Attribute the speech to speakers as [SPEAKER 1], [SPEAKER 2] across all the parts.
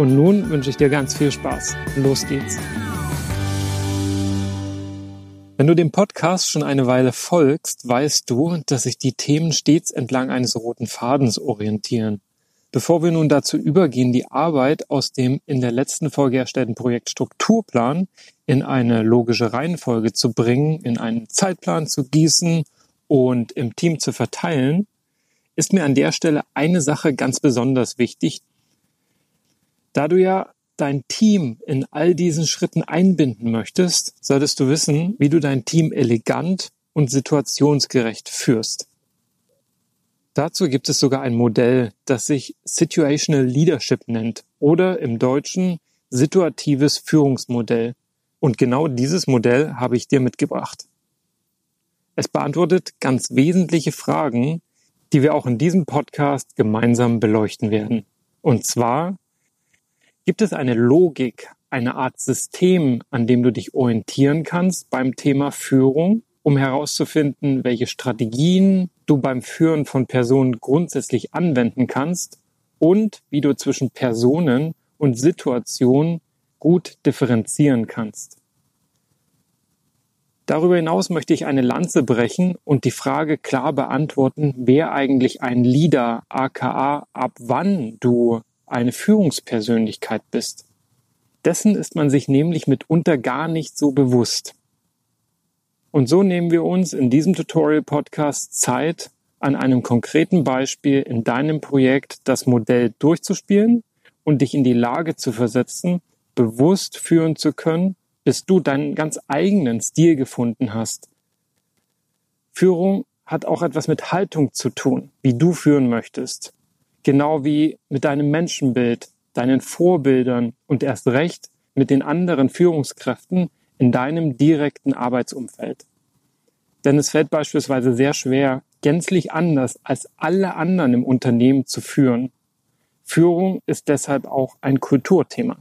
[SPEAKER 1] Und nun wünsche ich dir ganz viel Spaß. Los geht's. Wenn du dem Podcast schon eine Weile folgst, weißt du, dass sich die Themen stets entlang eines roten Fadens orientieren. Bevor wir nun dazu übergehen, die Arbeit aus dem in der letzten Folge erstellten Projekt Strukturplan in eine logische Reihenfolge zu bringen, in einen Zeitplan zu gießen und im Team zu verteilen, ist mir an der Stelle eine Sache ganz besonders wichtig. Da du ja dein Team in all diesen Schritten einbinden möchtest, solltest du wissen, wie du dein Team elegant und situationsgerecht führst. Dazu gibt es sogar ein Modell, das sich Situational Leadership nennt oder im Deutschen situatives Führungsmodell. Und genau dieses Modell habe ich dir mitgebracht. Es beantwortet ganz wesentliche Fragen, die wir auch in diesem Podcast gemeinsam beleuchten werden. Und zwar, Gibt es eine Logik, eine Art System, an dem du dich orientieren kannst beim Thema Führung, um herauszufinden, welche Strategien du beim Führen von Personen grundsätzlich anwenden kannst und wie du zwischen Personen und Situationen gut differenzieren kannst. Darüber hinaus möchte ich eine Lanze brechen und die Frage klar beantworten, wer eigentlich ein Leader, aka ab wann du eine Führungspersönlichkeit bist. Dessen ist man sich nämlich mitunter gar nicht so bewusst. Und so nehmen wir uns in diesem Tutorial-Podcast Zeit, an einem konkreten Beispiel in deinem Projekt das Modell durchzuspielen und dich in die Lage zu versetzen, bewusst führen zu können, bis du deinen ganz eigenen Stil gefunden hast. Führung hat auch etwas mit Haltung zu tun, wie du führen möchtest genau wie mit deinem Menschenbild, deinen Vorbildern und erst recht mit den anderen Führungskräften in deinem direkten Arbeitsumfeld. Denn es fällt beispielsweise sehr schwer, gänzlich anders als alle anderen im Unternehmen zu führen. Führung ist deshalb auch ein Kulturthema.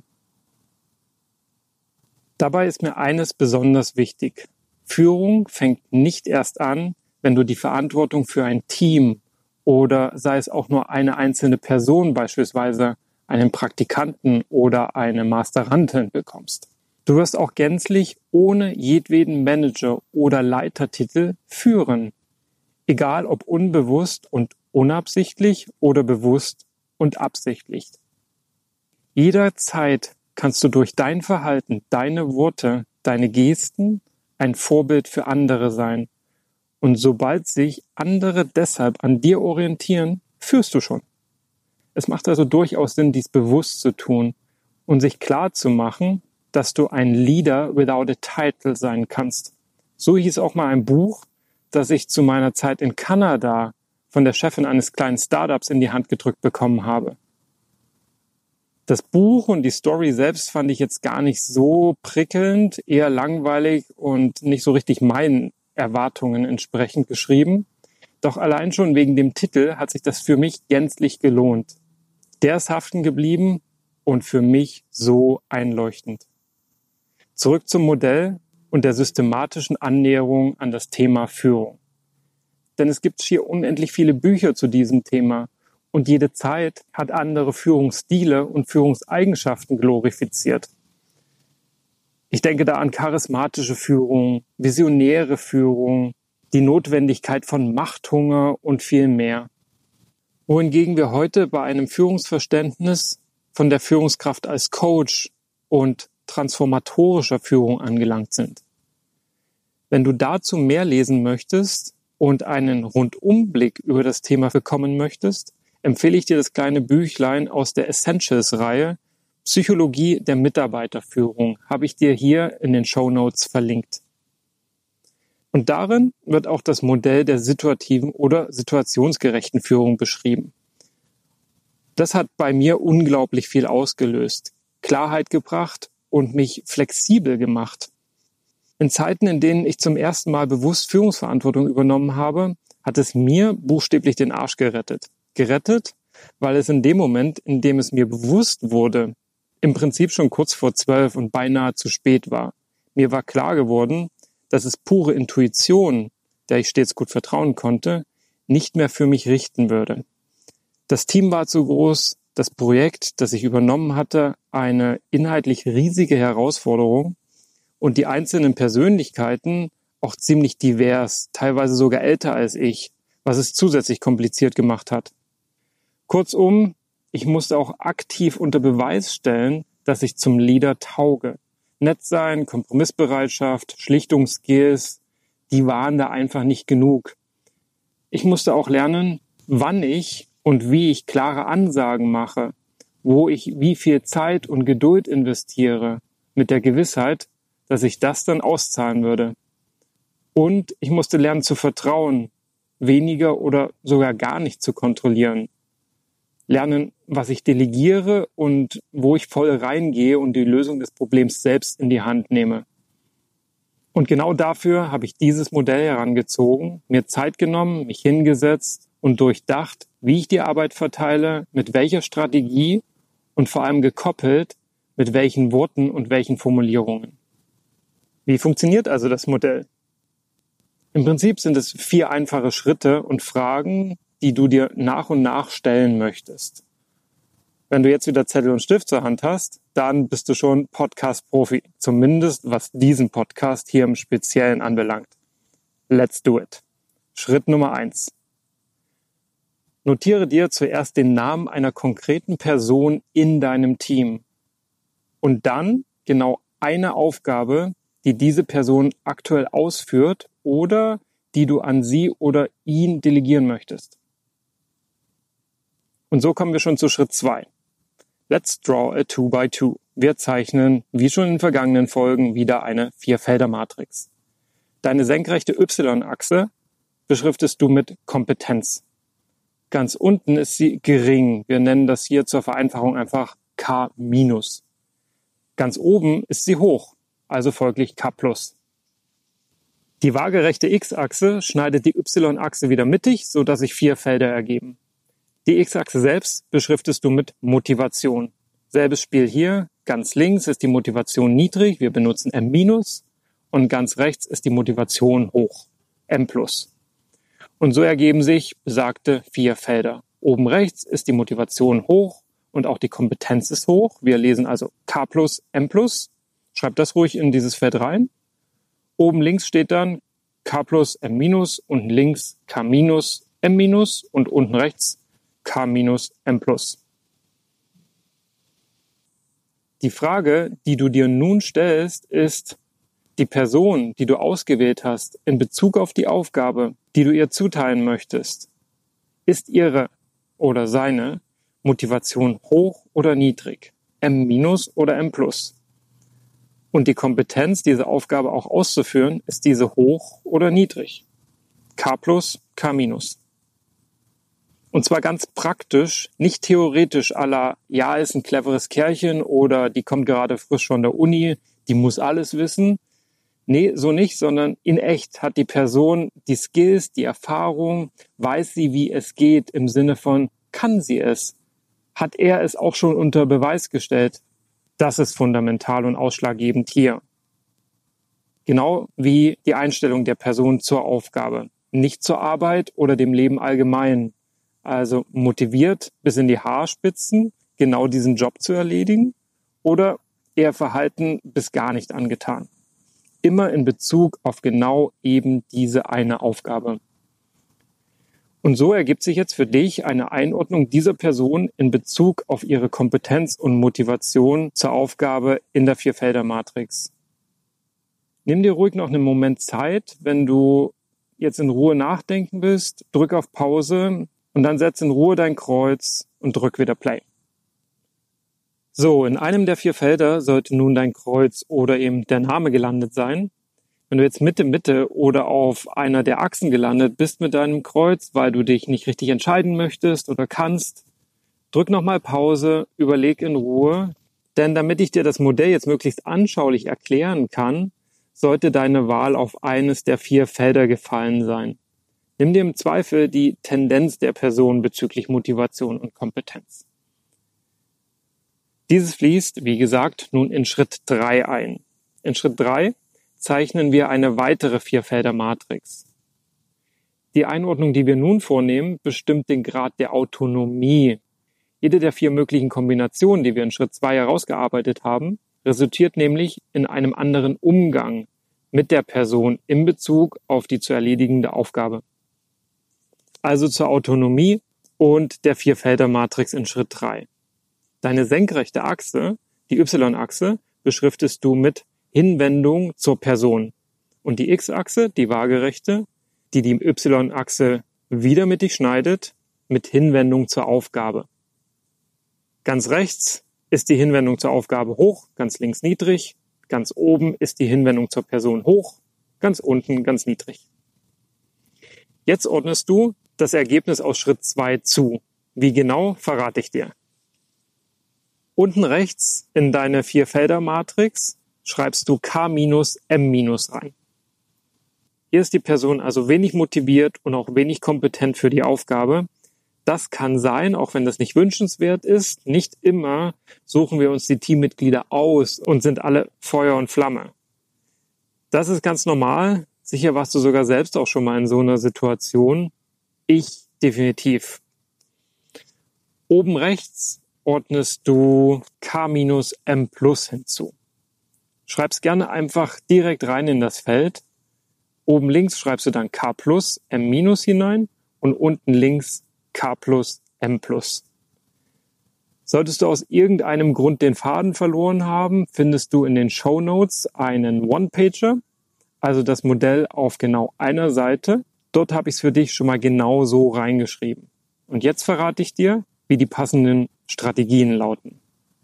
[SPEAKER 1] Dabei ist mir eines besonders wichtig. Führung fängt nicht erst an, wenn du die Verantwortung für ein Team oder sei es auch nur eine einzelne Person, beispielsweise einen Praktikanten oder eine Masterantin bekommst. Du wirst auch gänzlich ohne jedweden Manager oder Leitertitel führen, egal ob unbewusst und unabsichtlich oder bewusst und absichtlich. Jederzeit kannst du durch dein Verhalten, deine Worte, deine Gesten ein Vorbild für andere sein und sobald sich andere deshalb an dir orientieren, führst du schon. Es macht also durchaus Sinn, dies bewusst zu tun und sich klar zu machen, dass du ein Leader without a title sein kannst. So hieß auch mal ein Buch, das ich zu meiner Zeit in Kanada von der Chefin eines kleinen Startups in die Hand gedrückt bekommen habe. Das Buch und die Story selbst fand ich jetzt gar nicht so prickelnd, eher langweilig und nicht so richtig mein Erwartungen entsprechend geschrieben. Doch allein schon wegen dem Titel hat sich das für mich gänzlich gelohnt. Der ist haften geblieben und für mich so einleuchtend. Zurück zum Modell und der systematischen Annäherung an das Thema Führung. Denn es gibt hier unendlich viele Bücher zu diesem Thema und jede Zeit hat andere Führungsstile und Führungseigenschaften glorifiziert. Ich denke da an charismatische Führung, visionäre Führung, die Notwendigkeit von Machthunger und viel mehr. Wohingegen wir heute bei einem Führungsverständnis von der Führungskraft als Coach und transformatorischer Führung angelangt sind. Wenn du dazu mehr lesen möchtest und einen Rundumblick über das Thema bekommen möchtest, empfehle ich dir das kleine Büchlein aus der Essentials-Reihe Psychologie der Mitarbeiterführung, habe ich dir hier in den Show Notes verlinkt. Und darin wird auch das Modell der situativen oder situationsgerechten Führung beschrieben. Das hat bei mir unglaublich viel ausgelöst, Klarheit gebracht und mich flexibel gemacht. In Zeiten, in denen ich zum ersten Mal bewusst Führungsverantwortung übernommen habe, hat es mir buchstäblich den Arsch gerettet. Gerettet, weil es in dem Moment, in dem es mir bewusst wurde, im Prinzip schon kurz vor zwölf und beinahe zu spät war. Mir war klar geworden, dass es pure Intuition, der ich stets gut vertrauen konnte, nicht mehr für mich richten würde. Das Team war zu groß, das Projekt, das ich übernommen hatte, eine inhaltlich riesige Herausforderung und die einzelnen Persönlichkeiten auch ziemlich divers, teilweise sogar älter als ich, was es zusätzlich kompliziert gemacht hat. Kurzum, ich musste auch aktiv unter Beweis stellen, dass ich zum Leader tauge. Nett sein, Kompromissbereitschaft, Schlichtungsskills, die waren da einfach nicht genug. Ich musste auch lernen, wann ich und wie ich klare Ansagen mache, wo ich wie viel Zeit und Geduld investiere, mit der Gewissheit, dass ich das dann auszahlen würde. Und ich musste lernen zu vertrauen, weniger oder sogar gar nicht zu kontrollieren. Lernen, was ich delegiere und wo ich voll reingehe und die Lösung des Problems selbst in die Hand nehme. Und genau dafür habe ich dieses Modell herangezogen, mir Zeit genommen, mich hingesetzt und durchdacht, wie ich die Arbeit verteile, mit welcher Strategie und vor allem gekoppelt, mit welchen Worten und welchen Formulierungen. Wie funktioniert also das Modell? Im Prinzip sind es vier einfache Schritte und Fragen, die du dir nach und nach stellen möchtest. Wenn du jetzt wieder Zettel und Stift zur Hand hast, dann bist du schon Podcast-Profi. Zumindest was diesen Podcast hier im Speziellen anbelangt. Let's do it. Schritt Nummer eins. Notiere dir zuerst den Namen einer konkreten Person in deinem Team und dann genau eine Aufgabe, die diese Person aktuell ausführt oder die du an sie oder ihn delegieren möchtest. Und so kommen wir schon zu Schritt zwei. Let's draw a 2 by 2 Wir zeichnen, wie schon in vergangenen Folgen, wieder eine Vierfelder-Matrix. Deine senkrechte Y-Achse beschriftest du mit Kompetenz. Ganz unten ist sie gering. Wir nennen das hier zur Vereinfachung einfach K-. Ganz oben ist sie hoch, also folglich K+. Die waagerechte X-Achse schneidet die Y-Achse wieder mittig, so dass sich vier Felder ergeben. Die X-Achse selbst beschriftest du mit Motivation. Selbes Spiel hier. Ganz links ist die Motivation niedrig. Wir benutzen M-. Und ganz rechts ist die Motivation hoch. M+. Und so ergeben sich besagte vier Felder. Oben rechts ist die Motivation hoch und auch die Kompetenz ist hoch. Wir lesen also K plus, M plus. Schreibt das ruhig in dieses Feld rein. Oben links steht dann K plus, M unten links K minus, M und unten rechts K minus M plus. Die Frage, die du dir nun stellst, ist, die Person, die du ausgewählt hast, in Bezug auf die Aufgabe, die du ihr zuteilen möchtest, ist ihre oder seine Motivation hoch oder niedrig, M oder M plus. Und die Kompetenz, diese Aufgabe auch auszuführen, ist diese hoch oder niedrig, K plus, K minus. Und zwar ganz praktisch, nicht theoretisch aller, ja, ist ein cleveres Kerlchen oder die kommt gerade frisch von der Uni, die muss alles wissen. Nee, so nicht, sondern in echt hat die Person die Skills, die Erfahrung, weiß sie, wie es geht, im Sinne von, kann sie es? Hat er es auch schon unter Beweis gestellt? Das ist fundamental und ausschlaggebend hier. Genau wie die Einstellung der Person zur Aufgabe. Nicht zur Arbeit oder dem Leben allgemein, also motiviert bis in die Haarspitzen, genau diesen Job zu erledigen oder eher Verhalten bis gar nicht angetan. Immer in Bezug auf genau eben diese eine Aufgabe. Und so ergibt sich jetzt für dich eine Einordnung dieser Person in Bezug auf ihre Kompetenz und Motivation zur Aufgabe in der Vierfelder-Matrix. Nimm dir ruhig noch einen Moment Zeit, wenn du jetzt in Ruhe nachdenken bist, drück auf Pause und dann setz in Ruhe dein Kreuz und drück wieder Play. So, in einem der vier Felder sollte nun dein Kreuz oder eben der Name gelandet sein. Wenn du jetzt Mitte, Mitte oder auf einer der Achsen gelandet bist mit deinem Kreuz, weil du dich nicht richtig entscheiden möchtest oder kannst, drück nochmal Pause, überleg in Ruhe, denn damit ich dir das Modell jetzt möglichst anschaulich erklären kann, sollte deine Wahl auf eines der vier Felder gefallen sein. Nimm dir im Zweifel die Tendenz der Person bezüglich Motivation und Kompetenz. Dieses fließt, wie gesagt, nun in Schritt drei ein. In Schritt drei zeichnen wir eine weitere Vierfelder-Matrix. Die Einordnung, die wir nun vornehmen, bestimmt den Grad der Autonomie. Jede der vier möglichen Kombinationen, die wir in Schritt zwei herausgearbeitet haben, resultiert nämlich in einem anderen Umgang mit der Person in Bezug auf die zu erledigende Aufgabe. Also zur Autonomie und der Vierfelder-Matrix in Schritt drei. Deine senkrechte Achse, die Y-Achse, beschriftest du mit Hinwendung zur Person. Und die X-Achse, die waagerechte, die die Y-Achse wieder mit dich schneidet, mit Hinwendung zur Aufgabe. Ganz rechts ist die Hinwendung zur Aufgabe hoch, ganz links niedrig, ganz oben ist die Hinwendung zur Person hoch, ganz unten ganz niedrig. Jetzt ordnest du das Ergebnis aus Schritt zwei zu. Wie genau verrate ich dir. Unten rechts in deine Vier-Felder-Matrix schreibst du K minus M minus rein. Hier ist die Person also wenig motiviert und auch wenig kompetent für die Aufgabe. Das kann sein, auch wenn das nicht wünschenswert ist. Nicht immer suchen wir uns die Teammitglieder aus und sind alle Feuer und Flamme. Das ist ganz normal. Sicher warst du sogar selbst auch schon mal in so einer Situation. Ich definitiv. Oben rechts ordnest du K minus M plus hinzu. Schreib's gerne einfach direkt rein in das Feld. Oben links schreibst du dann K plus M minus hinein und unten links K plus M plus. Solltest du aus irgendeinem Grund den Faden verloren haben, findest du in den Show Notes einen One-Pager, also das Modell auf genau einer Seite. Dort habe ich es für dich schon mal genau so reingeschrieben. Und jetzt verrate ich dir, wie die passenden Strategien lauten.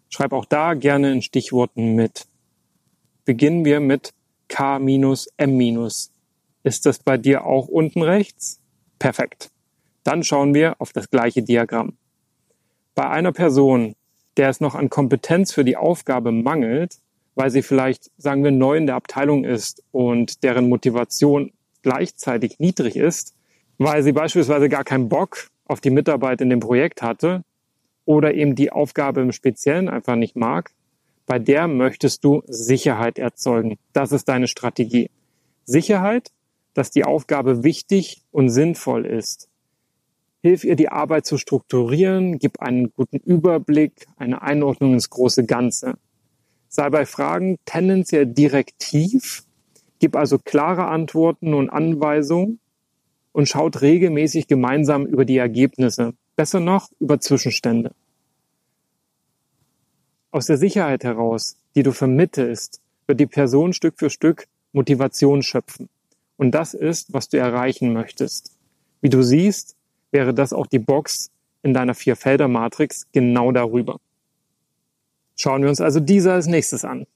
[SPEAKER 1] Schreib auch da gerne in Stichworten mit beginnen wir mit K minus M minus. Ist das bei dir auch unten rechts? Perfekt. Dann schauen wir auf das gleiche Diagramm. Bei einer Person, der es noch an Kompetenz für die Aufgabe mangelt, weil sie vielleicht, sagen wir, neu in der Abteilung ist und deren Motivation gleichzeitig niedrig ist, weil sie beispielsweise gar keinen Bock auf die Mitarbeit in dem Projekt hatte oder eben die Aufgabe im Speziellen einfach nicht mag, bei der möchtest du Sicherheit erzeugen. Das ist deine Strategie. Sicherheit, dass die Aufgabe wichtig und sinnvoll ist. Hilf ihr, die Arbeit zu strukturieren, gib einen guten Überblick, eine Einordnung ins große Ganze. Sei bei Fragen tendenziell direktiv, gib also klare Antworten und Anweisungen und schaut regelmäßig gemeinsam über die Ergebnisse, besser noch über Zwischenstände. Aus der Sicherheit heraus, die du vermittelst, wird die Person Stück für Stück Motivation schöpfen. Und das ist, was du erreichen möchtest. Wie du siehst, wäre das auch die Box in deiner Vierfelder-Matrix genau darüber. Schauen wir uns also diese als nächstes an.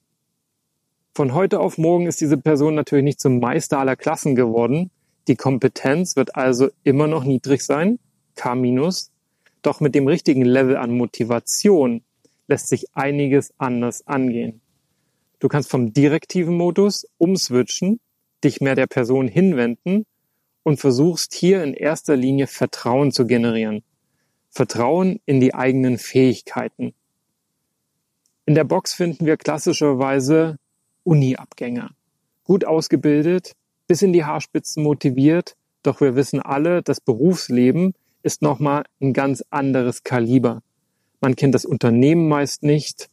[SPEAKER 1] Von heute auf morgen ist diese Person natürlich nicht zum Meister aller Klassen geworden. Die Kompetenz wird also immer noch niedrig sein, K-. Doch mit dem richtigen Level an Motivation lässt sich einiges anders angehen. Du kannst vom direktiven Modus umswitchen, dich mehr der Person hinwenden und versuchst hier in erster Linie Vertrauen zu generieren. Vertrauen in die eigenen Fähigkeiten. In der Box finden wir klassischerweise Uni-Abgänger. Gut ausgebildet, bis in die Haarspitzen motiviert, doch wir wissen alle, das Berufsleben ist nochmal ein ganz anderes Kaliber. Man kennt das Unternehmen meist nicht,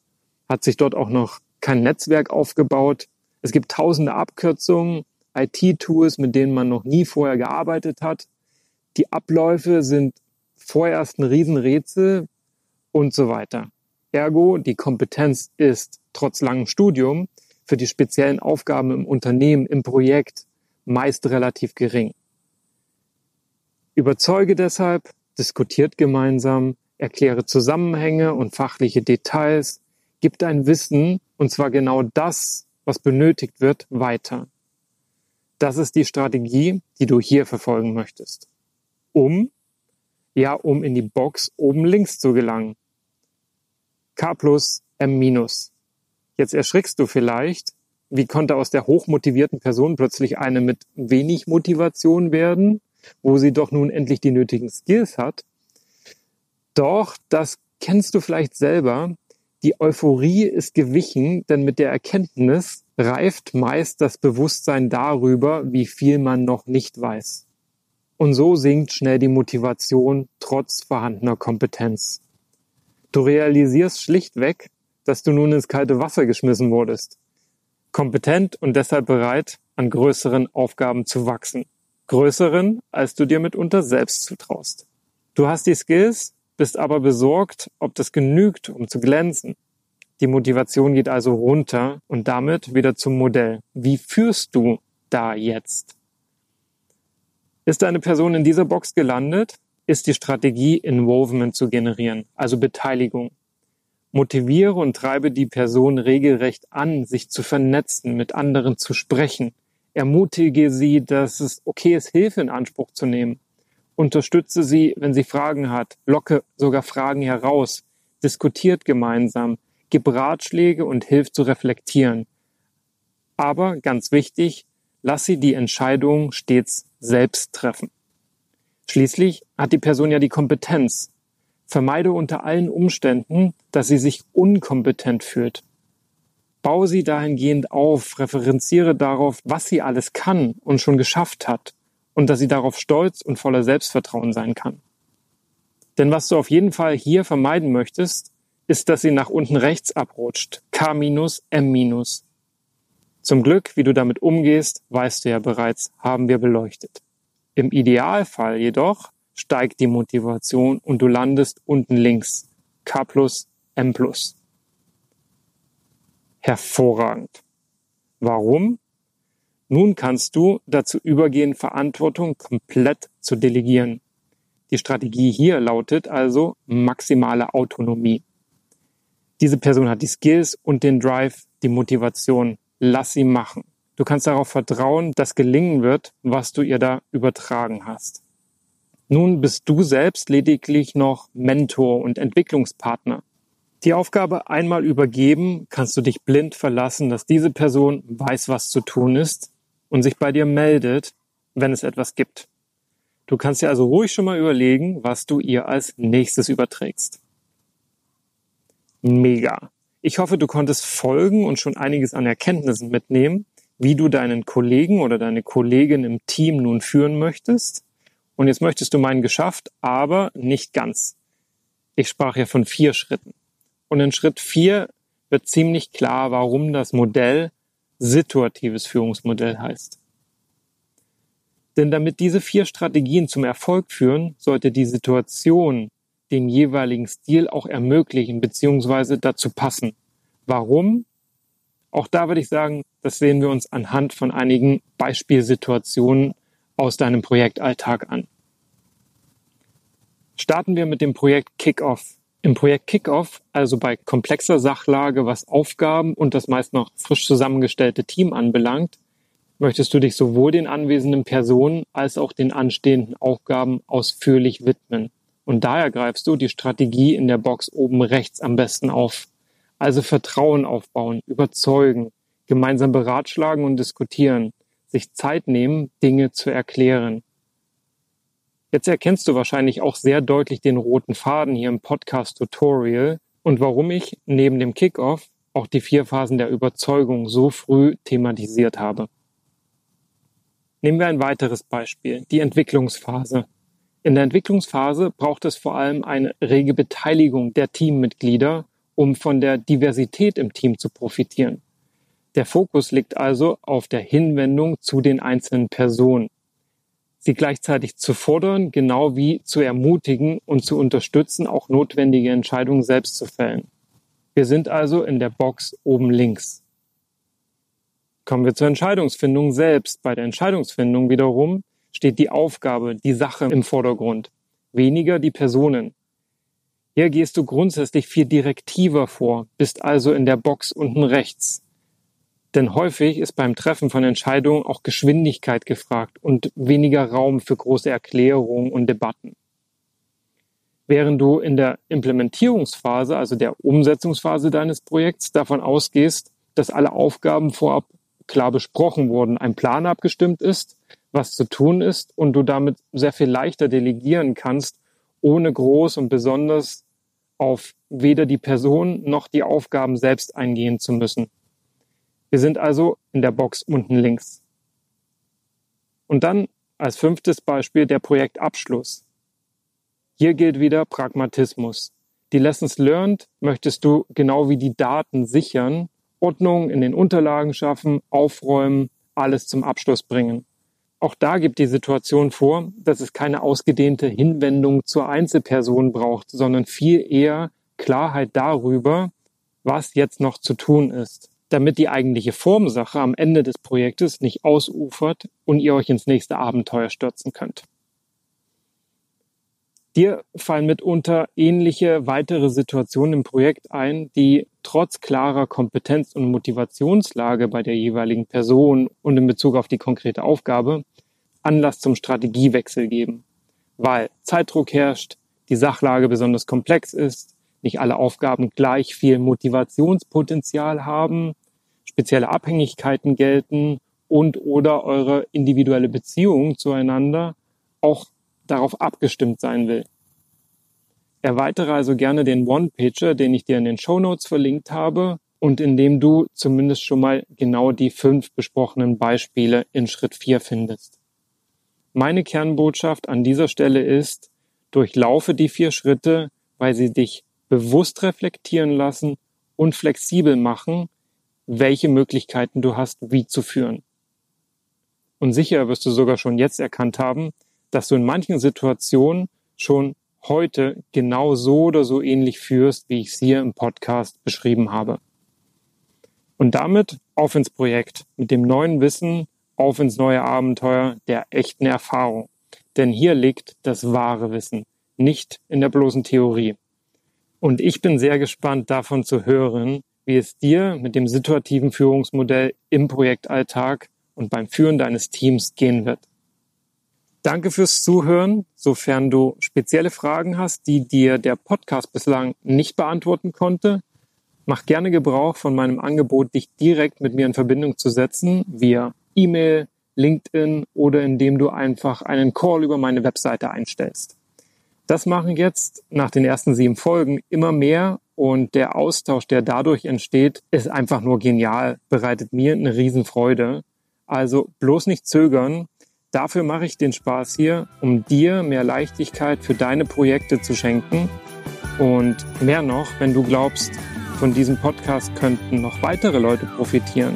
[SPEAKER 1] hat sich dort auch noch kein Netzwerk aufgebaut. Es gibt tausende Abkürzungen, IT-Tools, mit denen man noch nie vorher gearbeitet hat. Die Abläufe sind vorerst ein Riesenrätsel und so weiter. Ergo, die Kompetenz ist trotz langem Studium für die speziellen Aufgaben im Unternehmen, im Projekt meist relativ gering. Überzeuge deshalb, diskutiert gemeinsam, erkläre Zusammenhänge und fachliche Details, gib dein Wissen, und zwar genau das, was benötigt wird, weiter. Das ist die Strategie, die du hier verfolgen möchtest. Um, ja, um in die Box oben links zu gelangen. K plus M minus. Jetzt erschrickst du vielleicht, wie konnte aus der hochmotivierten Person plötzlich eine mit wenig Motivation werden, wo sie doch nun endlich die nötigen Skills hat? Doch, das kennst du vielleicht selber. Die Euphorie ist gewichen, denn mit der Erkenntnis reift meist das Bewusstsein darüber, wie viel man noch nicht weiß. Und so sinkt schnell die Motivation trotz vorhandener Kompetenz. Du realisierst schlichtweg, dass du nun ins kalte Wasser geschmissen wurdest. Kompetent und deshalb bereit, an größeren Aufgaben zu wachsen. Größeren, als du dir mitunter selbst zutraust. Du hast die Skills, bist aber besorgt, ob das genügt, um zu glänzen. Die Motivation geht also runter und damit wieder zum Modell. Wie führst du da jetzt? Ist eine Person in dieser Box gelandet, ist die Strategie Involvement zu generieren, also Beteiligung. Motiviere und treibe die Person regelrecht an, sich zu vernetzen, mit anderen zu sprechen. Ermutige sie, dass es okay ist, Hilfe in Anspruch zu nehmen. Unterstütze sie, wenn sie Fragen hat. Locke sogar Fragen heraus. Diskutiert gemeinsam. Gib Ratschläge und hilf zu reflektieren. Aber ganz wichtig, lass sie die Entscheidung stets selbst treffen. Schließlich hat die Person ja die Kompetenz. Vermeide unter allen Umständen, dass sie sich unkompetent fühlt. Baue sie dahingehend auf, referenziere darauf, was sie alles kann und schon geschafft hat und dass sie darauf stolz und voller Selbstvertrauen sein kann. Denn was du auf jeden Fall hier vermeiden möchtest, ist, dass sie nach unten rechts abrutscht. K M. Zum Glück, wie du damit umgehst, weißt du ja bereits, haben wir beleuchtet. Im Idealfall jedoch steigt die Motivation und du landest unten links. K plus, M plus. Hervorragend. Warum? Nun kannst du dazu übergehen, Verantwortung komplett zu delegieren. Die Strategie hier lautet also maximale Autonomie. Diese Person hat die Skills und den Drive, die Motivation. Lass sie machen. Du kannst darauf vertrauen, dass gelingen wird, was du ihr da übertragen hast. Nun bist du selbst lediglich noch Mentor und Entwicklungspartner. Die Aufgabe einmal übergeben, kannst du dich blind verlassen, dass diese Person weiß, was zu tun ist und sich bei dir meldet, wenn es etwas gibt. Du kannst dir also ruhig schon mal überlegen, was du ihr als nächstes überträgst. Mega. Ich hoffe, du konntest folgen und schon einiges an Erkenntnissen mitnehmen, wie du deinen Kollegen oder deine Kollegin im Team nun führen möchtest. Und jetzt möchtest du meinen geschafft, aber nicht ganz. Ich sprach ja von vier Schritten. Und in Schritt vier wird ziemlich klar, warum das Modell situatives Führungsmodell heißt. Denn damit diese vier Strategien zum Erfolg führen, sollte die Situation den jeweiligen Stil auch ermöglichen bzw. dazu passen. Warum? Auch da würde ich sagen, das sehen wir uns anhand von einigen Beispielsituationen aus deinem Projektalltag an. Starten wir mit dem Projekt Kickoff. Im Projekt Kickoff, also bei komplexer Sachlage, was Aufgaben und das meist noch frisch zusammengestellte Team anbelangt, möchtest du dich sowohl den anwesenden Personen als auch den anstehenden Aufgaben ausführlich widmen. Und daher greifst du die Strategie in der Box oben rechts am besten auf. Also Vertrauen aufbauen, überzeugen, gemeinsam beratschlagen und diskutieren, sich Zeit nehmen, Dinge zu erklären. Jetzt erkennst du wahrscheinlich auch sehr deutlich den roten Faden hier im Podcast-Tutorial und warum ich neben dem Kickoff auch die vier Phasen der Überzeugung so früh thematisiert habe. Nehmen wir ein weiteres Beispiel, die Entwicklungsphase. In der Entwicklungsphase braucht es vor allem eine rege Beteiligung der Teammitglieder, um von der Diversität im Team zu profitieren. Der Fokus liegt also auf der Hinwendung zu den einzelnen Personen. sie gleichzeitig zu fordern, genau wie zu ermutigen und zu unterstützen, auch notwendige Entscheidungen selbst zu fällen. Wir sind also in der Box oben links. Kommen wir zur Entscheidungsfindung selbst. Bei der Entscheidungsfindung wiederum steht die Aufgabe, die Sache im Vordergrund, weniger die Personen. Hier gehst du grundsätzlich viel direktiver vor, bist also in der Box unten rechts. Denn häufig ist beim Treffen von Entscheidungen auch Geschwindigkeit gefragt und weniger Raum für große Erklärungen und Debatten. Während du in der Implementierungsphase, also der Umsetzungsphase deines Projekts, davon ausgehst, dass alle Aufgaben vorab klar besprochen wurden, ein Plan abgestimmt ist, was zu tun ist und du damit sehr viel leichter delegieren kannst, ohne groß und besonders auf weder die Person noch die Aufgaben selbst eingehen zu müssen. Wir sind also in der Box unten links. Und dann als fünftes Beispiel der Projektabschluss. Hier gilt wieder Pragmatismus. Die Lessons learned möchtest du genau wie die Daten sichern, Ordnung in den Unterlagen schaffen, aufräumen, alles zum Abschluss bringen. Auch da gibt die Situation vor, dass es keine ausgedehnte Hinwendung zur Einzelperson braucht, sondern viel eher Klarheit darüber, was jetzt noch zu tun ist, damit die eigentliche Formsache am Ende des Projektes nicht ausufert und ihr euch ins nächste Abenteuer stürzen könnt. Dir fallen mitunter ähnliche weitere Situationen im Projekt ein, die trotz klarer Kompetenz- und Motivationslage bei der jeweiligen Person und in Bezug auf die konkrete Aufgabe Anlass zum Strategiewechsel geben, weil Zeitdruck herrscht, die Sachlage besonders komplex ist, nicht alle Aufgaben gleich viel Motivationspotenzial haben, spezielle Abhängigkeiten gelten und oder eure individuelle Beziehung zueinander auch darauf abgestimmt sein will. Erweitere also gerne den One-Pager, den ich dir in den Show Notes verlinkt habe und in dem du zumindest schon mal genau die fünf besprochenen Beispiele in Schritt vier findest. Meine Kernbotschaft an dieser Stelle ist, durchlaufe die vier Schritte, weil sie dich bewusst reflektieren lassen und flexibel machen, welche Möglichkeiten du hast, wie zu führen. Und sicher wirst du sogar schon jetzt erkannt haben, dass du in manchen Situationen schon heute genau so oder so ähnlich führst, wie ich es hier im Podcast beschrieben habe. Und damit auf ins Projekt mit dem neuen Wissen, auf ins neue Abenteuer der echten Erfahrung. Denn hier liegt das wahre Wissen, nicht in der bloßen Theorie. Und ich bin sehr gespannt davon zu hören, wie es dir mit dem situativen Führungsmodell im Projektalltag und beim Führen deines Teams gehen wird. Danke fürs Zuhören. Sofern du spezielle Fragen hast, die dir der Podcast bislang nicht beantworten konnte, mach gerne Gebrauch von meinem Angebot, dich direkt mit mir in Verbindung zu setzen, via E-Mail, LinkedIn oder indem du einfach einen Call über meine Webseite einstellst. Das machen jetzt nach den ersten sieben Folgen immer mehr und der Austausch, der dadurch entsteht, ist einfach nur genial, bereitet mir eine Riesenfreude. Also bloß nicht zögern, Dafür mache ich den Spaß hier, um dir mehr Leichtigkeit für deine Projekte zu schenken. Und mehr noch, wenn du glaubst, von diesem Podcast könnten noch weitere Leute profitieren,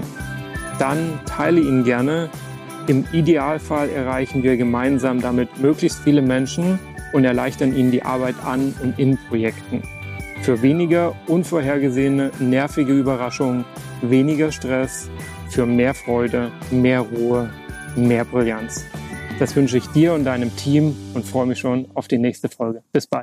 [SPEAKER 1] dann teile ihn gerne. Im Idealfall erreichen wir gemeinsam damit möglichst viele Menschen und erleichtern ihnen die Arbeit an und in Projekten. Für weniger unvorhergesehene, nervige Überraschungen, weniger Stress, für mehr Freude, mehr Ruhe mehr Brillanz. Das wünsche ich dir und deinem Team und freue mich schon auf die nächste Folge. Bis bald.